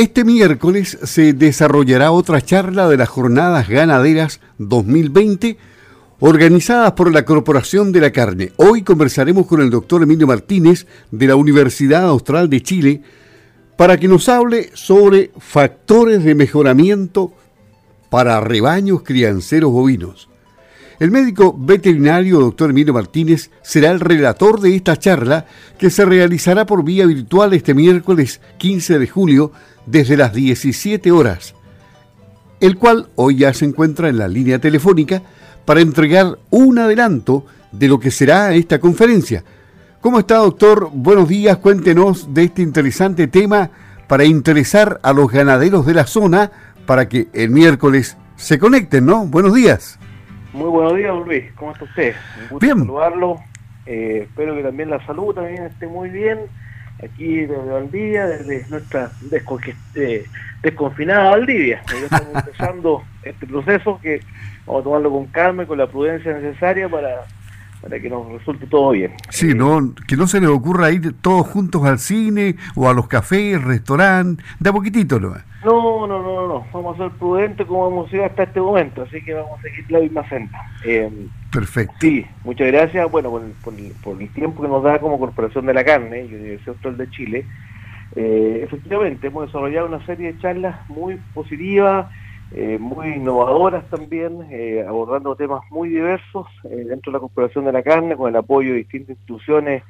Este miércoles se desarrollará otra charla de las Jornadas Ganaderas 2020 organizadas por la Corporación de la Carne. Hoy conversaremos con el doctor Emilio Martínez de la Universidad Austral de Chile para que nos hable sobre factores de mejoramiento para rebaños crianceros bovinos. El médico veterinario doctor Emilio Martínez será el relator de esta charla que se realizará por vía virtual este miércoles 15 de julio desde las 17 horas, el cual hoy ya se encuentra en la línea telefónica para entregar un adelanto de lo que será esta conferencia. ¿Cómo está, doctor? Buenos días, cuéntenos de este interesante tema para interesar a los ganaderos de la zona para que el miércoles se conecten, ¿no? Buenos días. Muy buenos días, Luis. ¿Cómo está usted? Un gusto bien. saludarlo. Eh, espero que también la salud también esté muy bien. Aquí desde Valdivia, desde nuestra eh, desconfinada Valdivia. Estamos empezando este proceso que vamos a tomarlo con calma y con la prudencia necesaria para para que nos resulte todo bien. Sí, no, que no se les ocurra ir todos juntos al cine o a los cafés, restaurantes, de a poquitito ¿no? No, no, no, no, vamos a ser prudentes como hemos sido hasta este momento, así que vamos a seguir la misma senda. Eh, Perfecto. Sí, muchas gracias, bueno, por, por, el tiempo que nos da como Corporación de la Carne y Universidad Austral de Chile. Eh, efectivamente, hemos desarrollado una serie de charlas muy positivas, eh, muy innovadoras también, eh, abordando temas muy diversos eh, dentro de la Corporación de la Carne, con el apoyo de distintas instituciones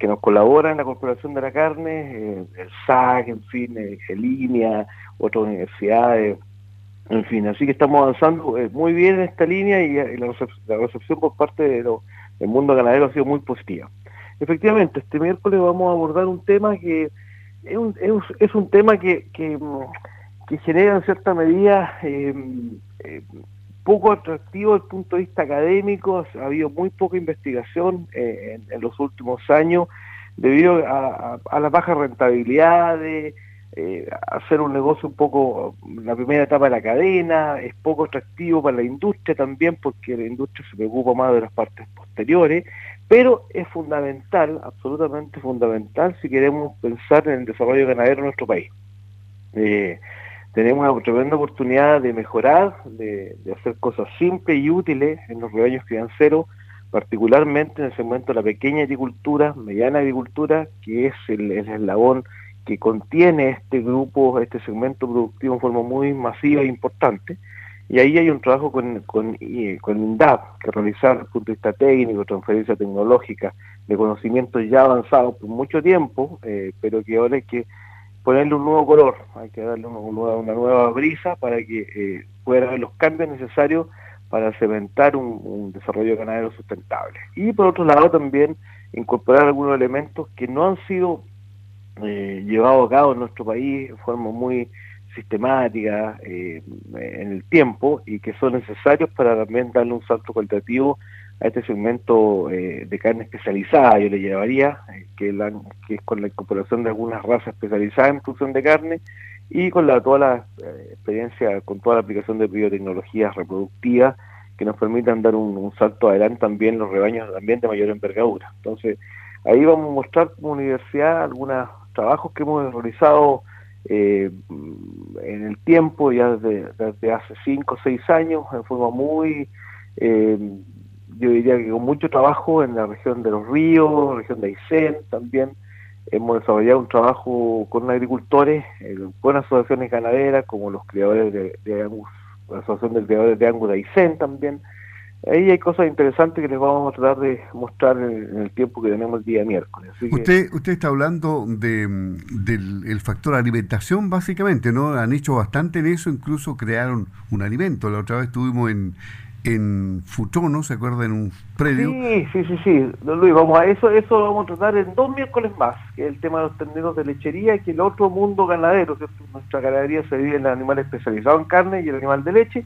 que nos colaboran en la Corporación de la Carne, el SAC, en fin, Gelinea, otras universidades, en fin, así que estamos avanzando muy bien en esta línea y, la, recepción, por parte de del mundo ganadero ha sido muy positiva. Efectivamente, este miércoles vamos a abordar un tema que es un, tema que, que genera en cierta medida eh, eh, poco atractivo desde el punto de vista académico, ha habido muy poca investigación eh, en, los últimos años debido a, a, las bajas rentabilidades, hacer un negocio un poco, la primera etapa de la cadena, es poco atractivo para la industria también porque la industria se preocupa más de las partes posteriores, pero es fundamental, absolutamente fundamental si queremos pensar en el desarrollo ganadero en nuestro país. Tenemos una tremenda oportunidad de mejorar, de, hacer cosas simples y útiles en los rebaños crianceros, particularmente en el segmento de la pequeña agricultura, mediana agricultura, que es el, eslabón que contiene este grupo, este segmento productivo en forma muy masiva e importante. Y ahí hay un trabajo con, con, con INDAP que realizar desde el punto de vista técnico, transferencia tecnológica, de conocimientos ya avanzados por mucho tiempo, eh, pero que ahora hay que ponerle un nuevo color, hay que darle una, nueva brisa para que eh, pueda haber los cambios necesarios para cementar un, desarrollo ganadero sustentable. Y por otro lado también incorporar algunos elementos que no han sido eh, llevados a cabo en nuestro país en forma muy sistemática eh, en el tiempo y que son necesarios para también darle un salto cualitativo a este segmento eh, de carne especializada, yo le llevaría, eh, que, es con la incorporación de algunas razas especializadas en producción de carne y con la, toda la eh, experiencia, con toda la aplicación de biotecnologías reproductivas que nos permitan dar un, salto adelante también los rebaños también de mayor envergadura. Entonces, ahí vamos a mostrar como universidad algunos trabajos que hemos realizado en el tiempo, ya desde, desde hace 5 o 6 años, en forma muy yo diría que con mucho trabajo en la región de los ríos, región de Aysén también. Hemos desarrollado un trabajo con agricultores, con asociaciones ganaderas, como los criadores de, Angus, la Asociación de Criadores de Angus de Aysén también. Ahí hay cosas interesantes que les vamos a tratar de mostrar en, el tiempo que tenemos el día miércoles. usted, usted está hablando de, del factor alimentación, básicamente, ¿no? Han hecho bastante en eso, incluso crearon un alimento. La otra vez estuvimos en, en Futrono, ¿se acuerda? En un predio. Sí, sí, sí, sí. Luis, vamos a eso, eso vamos a tratar en dos miércoles más, que es el tema de los terneros de lechería y que el otro mundo ganadero, que nuestra ganadería se divide en el animal especializado en carne y el animal de leche.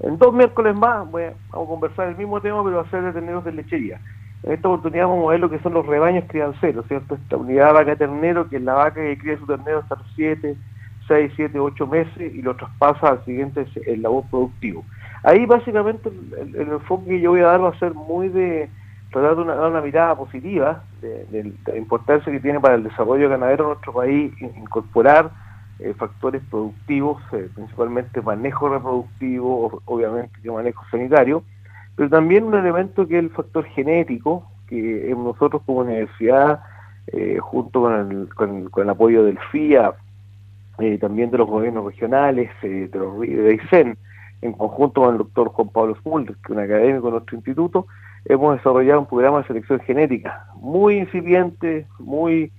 En dos miércoles más vamos a conversar el mismo tema, pero va a ser de terneros de lechería. En esta oportunidad vamos a ver lo que son los rebaños crianceros, ¿cierto? Esta unidad vaca ternero, que es la vaca que cría su ternero hasta los 7, 6, 7, 8 meses y lo traspasa al siguiente el labor productivo. Ahí básicamente el, enfoque que yo voy a dar va a ser muy de tratar de dar una mirada positiva de, la importancia que tiene para el desarrollo ganadero en nuestro país, incorporar eh, factores productivos, eh, principalmente manejo reproductivo, obviamente que manejo sanitario, pero también un elemento que es el factor genético, que nosotros como universidad, junto con el, con, el, apoyo del FIA, también de los gobiernos regionales, de los de ICEN, en conjunto con el doctor Juan Pablo Smulder, que es un académico de nuestro instituto, hemos desarrollado un programa de selección genética muy incipiente, muy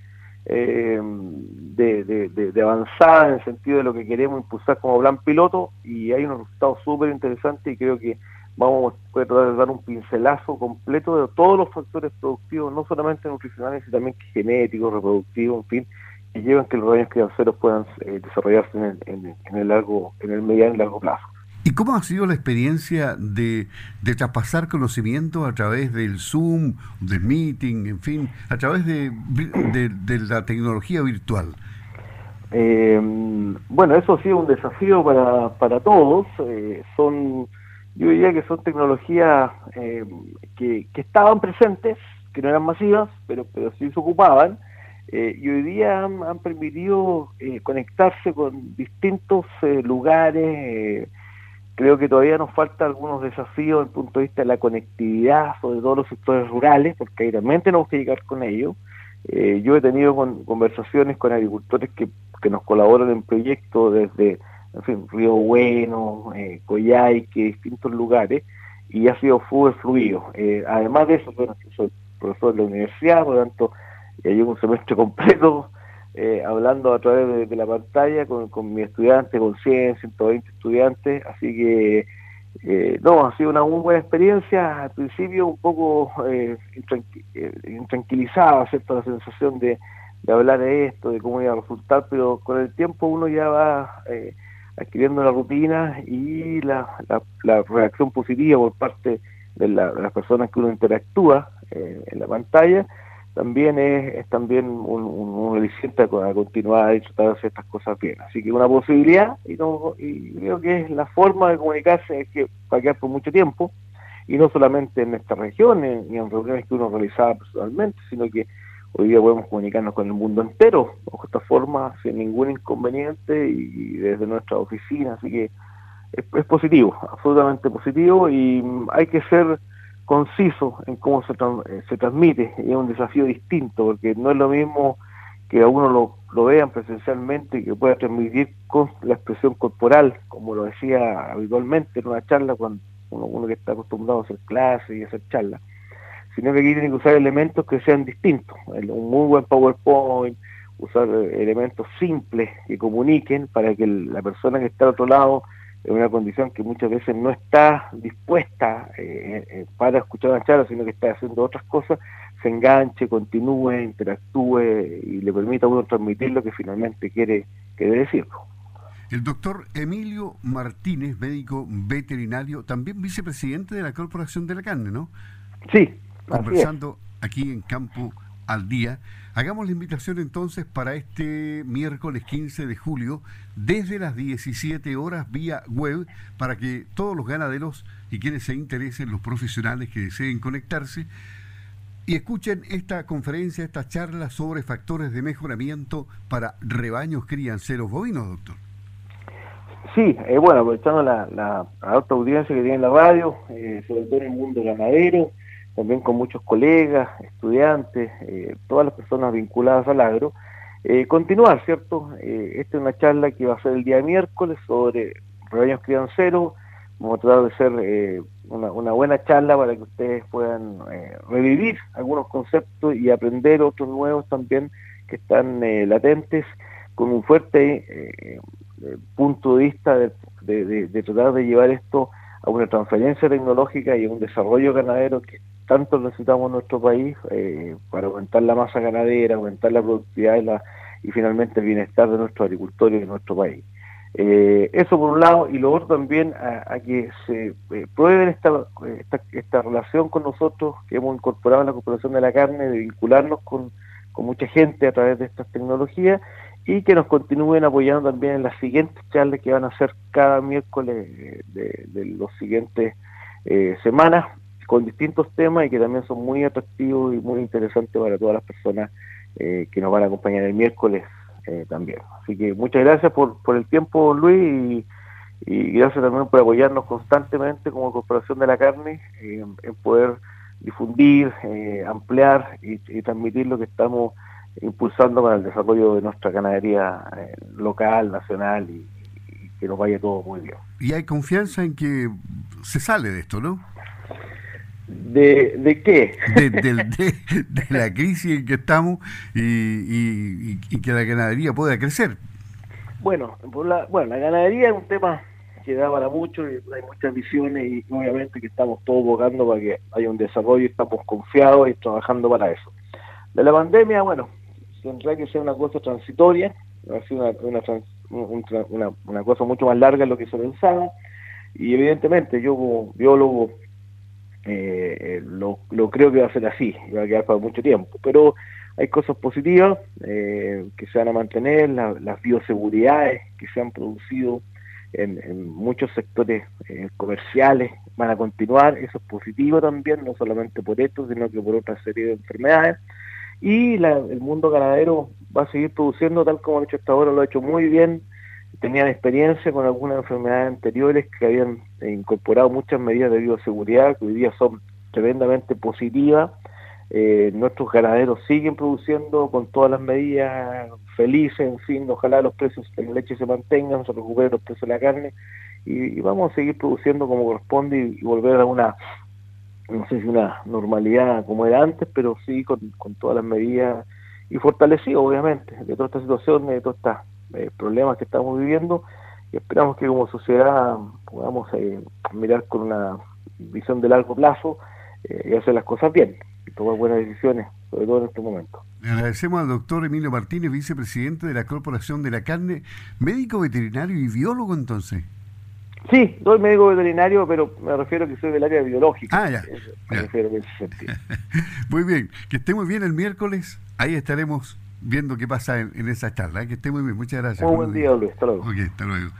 eh, de, avanzada en el sentido de lo que queremos impulsar como plan piloto y hay unos resultados súper interesantes y creo que vamos a tratar de dar un pincelazo completo de todos los factores productivos, no solamente nutricionales, sino también genéticos, reproductivos, en fin, que llevan que los daños crianceros puedan eh, desarrollarse en el, en el largo, en el mediano y largo plazo. ¿Y cómo ha sido la experiencia de, traspasar conocimiento a través del Zoom, del meeting, en fin, a través de, la tecnología virtual? Eh, bueno, eso ha sido un desafío para, para todos. Eh, son, yo diría que son tecnologías eh, que, estaban presentes, que no eran masivas, pero, pero sí se ocupaban. y hoy día han, han permitido conectarse con distintos lugares Creo que todavía nos falta algunos desafíos desde el punto de vista de la conectividad, sobre todo los sectores rurales, porque ahí realmente tenemos que llegar con ellos. Eh, yo he tenido conversaciones con agricultores que, nos colaboran en proyectos desde en Río Bueno, eh, Coyhaique, distintos lugares, y ha sido full fluido. Eh, además de eso, bueno, soy profesor de la universidad, por lo tanto, llevo un semestre completo eh, hablando a través de, la pantalla con, con mi estudiante, con 100, 120 estudiantes, así que eh, no, ha sido una muy buena experiencia, al principio un poco eh, eh intranquilizada. La sensación de, hablar de esto, de cómo iba a resultar, pero con el tiempo uno ya va adquiriendo la rutina y la, la, reacción positiva por parte de, de, las personas que uno interactúa en la pantalla, también es, también un, un, aliciente a, continuar y tratar de estas cosas bien. Así que una posibilidad y, no, y creo que es la forma de comunicarse es que va a quedar por mucho tiempo y no solamente en esta región ni en reuniones que uno realizaba personalmente, sino que hoy día podemos comunicarnos con el mundo entero de esta forma sin ningún inconveniente y desde nuestra oficina, así que es, es positivo, absolutamente positivo y hay que ser conciso en cómo se, eh, se transmite y es un desafío distinto porque no es lo mismo que a uno lo, lo vean presencialmente y que pueda transmitir con la expresión corporal, como lo decía habitualmente en una charla cuando uno, que está acostumbrado a hacer clases y hacer charlas, sino que aquí tiene que usar elementos que sean distintos, un muy buen PowerPoint, usar elementos simples que comuniquen para que la persona que está al otro lado en una condición que muchas veces no está dispuesta eh, eh, para escuchar una charla, sino que está haciendo otras cosas, se enganche, continúe, interactúe y le permita a uno transmitir lo que finalmente quiere, quiere decirlo. El doctor Emilio Martínez, médico veterinario, también vicepresidente de la Corporación de la Carne, ¿no? Sí. Conversando aquí en Campo al Día. Hagamos la invitación entonces para este miércoles 15 de julio desde las 17 horas vía web para que todos los ganaderos y quienes se interesen, los profesionales que deseen conectarse, y escuchen esta conferencia, esta charla sobre factores de mejoramiento para rebaños crianceros bovinos, doctor. Sí, eh, bueno, aprovechando la, la, alta audiencia que tiene la radio, eh, sobre todo en el mundo ganadero, también con muchos colegas, estudiantes, eh, todas las personas vinculadas al agro. Eh, continuar, ¿cierto? Eh, esta es una charla que va a ser el día miércoles sobre rebaños crianceros. Vamos a tratar de ser una, una, buena charla para que ustedes puedan revivir algunos conceptos y aprender otros nuevos también que están latentes con un fuerte punto de vista de, de, de, tratar de llevar esto a una transferencia tecnológica y a un desarrollo ganadero que tanto necesitamos nuestro país eh, para aumentar la masa ganadera, aumentar la productividad y, finalmente el bienestar de nuestros agricultores y de nuestro país. Eh, eso por un lado, y lo otro también a, que se eh, prueben esta, esta, esta, relación con nosotros que hemos incorporado en la Corporación de la Carne, de vincularnos con, con mucha gente a través de estas tecnologías y que nos continúen apoyando también en las siguientes charlas que van a ser cada miércoles de, de los siguientes semanas con distintos temas y que también son muy atractivos y muy interesantes para todas las personas eh, que nos van a acompañar el miércoles eh, también. Así que muchas gracias por, por el tiempo, Luis, y, y gracias también por apoyarnos constantemente como Corporación de la Carne en poder difundir, eh, ampliar y, transmitir lo que estamos impulsando para el desarrollo de nuestra ganadería eh, local, nacional y, que nos vaya todo muy bien. Y hay confianza en que se sale de esto, ¿no? ¿De, de qué? De, la crisis en que estamos y, que la ganadería pueda crecer. Bueno, la, bueno, la ganadería es un tema que da para mucho y hay muchas visiones y obviamente que estamos todos buscando para que haya un desarrollo y estamos confiados y trabajando para eso. De la pandemia, bueno, tendrá que ser una cosa transitoria, va a ser una, una, cosa mucho más larga de lo que se pensaba y evidentemente yo como biólogo eh, lo, lo, creo que va a ser así, va a quedar para mucho tiempo, pero hay cosas positivas eh, que se van a mantener, las bioseguridades que se han producido en, muchos sectores eh, comerciales van a continuar, eso es positivo también, no solamente por esto, sino que por otra serie de enfermedades. Y el mundo ganadero va a seguir produciendo tal como ha hecho hasta ahora, lo ha hecho muy bien. Tenían experiencia con algunas enfermedades anteriores que habían incorporado muchas medidas de bioseguridad que hoy día son tremendamente positivas. Eh, nuestros ganaderos siguen produciendo con todas las medidas felices, en fin, ojalá los precios de la leche se mantengan, se recuperen los precios de la carne y, vamos a seguir produciendo como corresponde y, volver a una, no sé si una normalidad como era antes, pero sí con, todas las medidas y fortalecido obviamente de toda esta situación, de todos estos eh, problemas que estamos viviendo esperamos que como sociedad podamos eh, mirar con una visión de largo plazo y hacer las cosas bien y tomar buenas decisiones, sobre todo en este momento. Le agradecemos al doctor Emilio Martínez, vicepresidente de la Corporación de la Carne, médico veterinario y biólogo entonces. Sí, soy médico veterinario, pero me refiero a que soy del área biológica. Ah, ya. Me refiero en ese sentido. muy bien, que esté muy bien el miércoles. Ahí estaremos viendo qué pasa en, esa charla. Que esté muy bien, muchas gracias. Muy buen día, Luis. Hasta luego. Ok, hasta luego.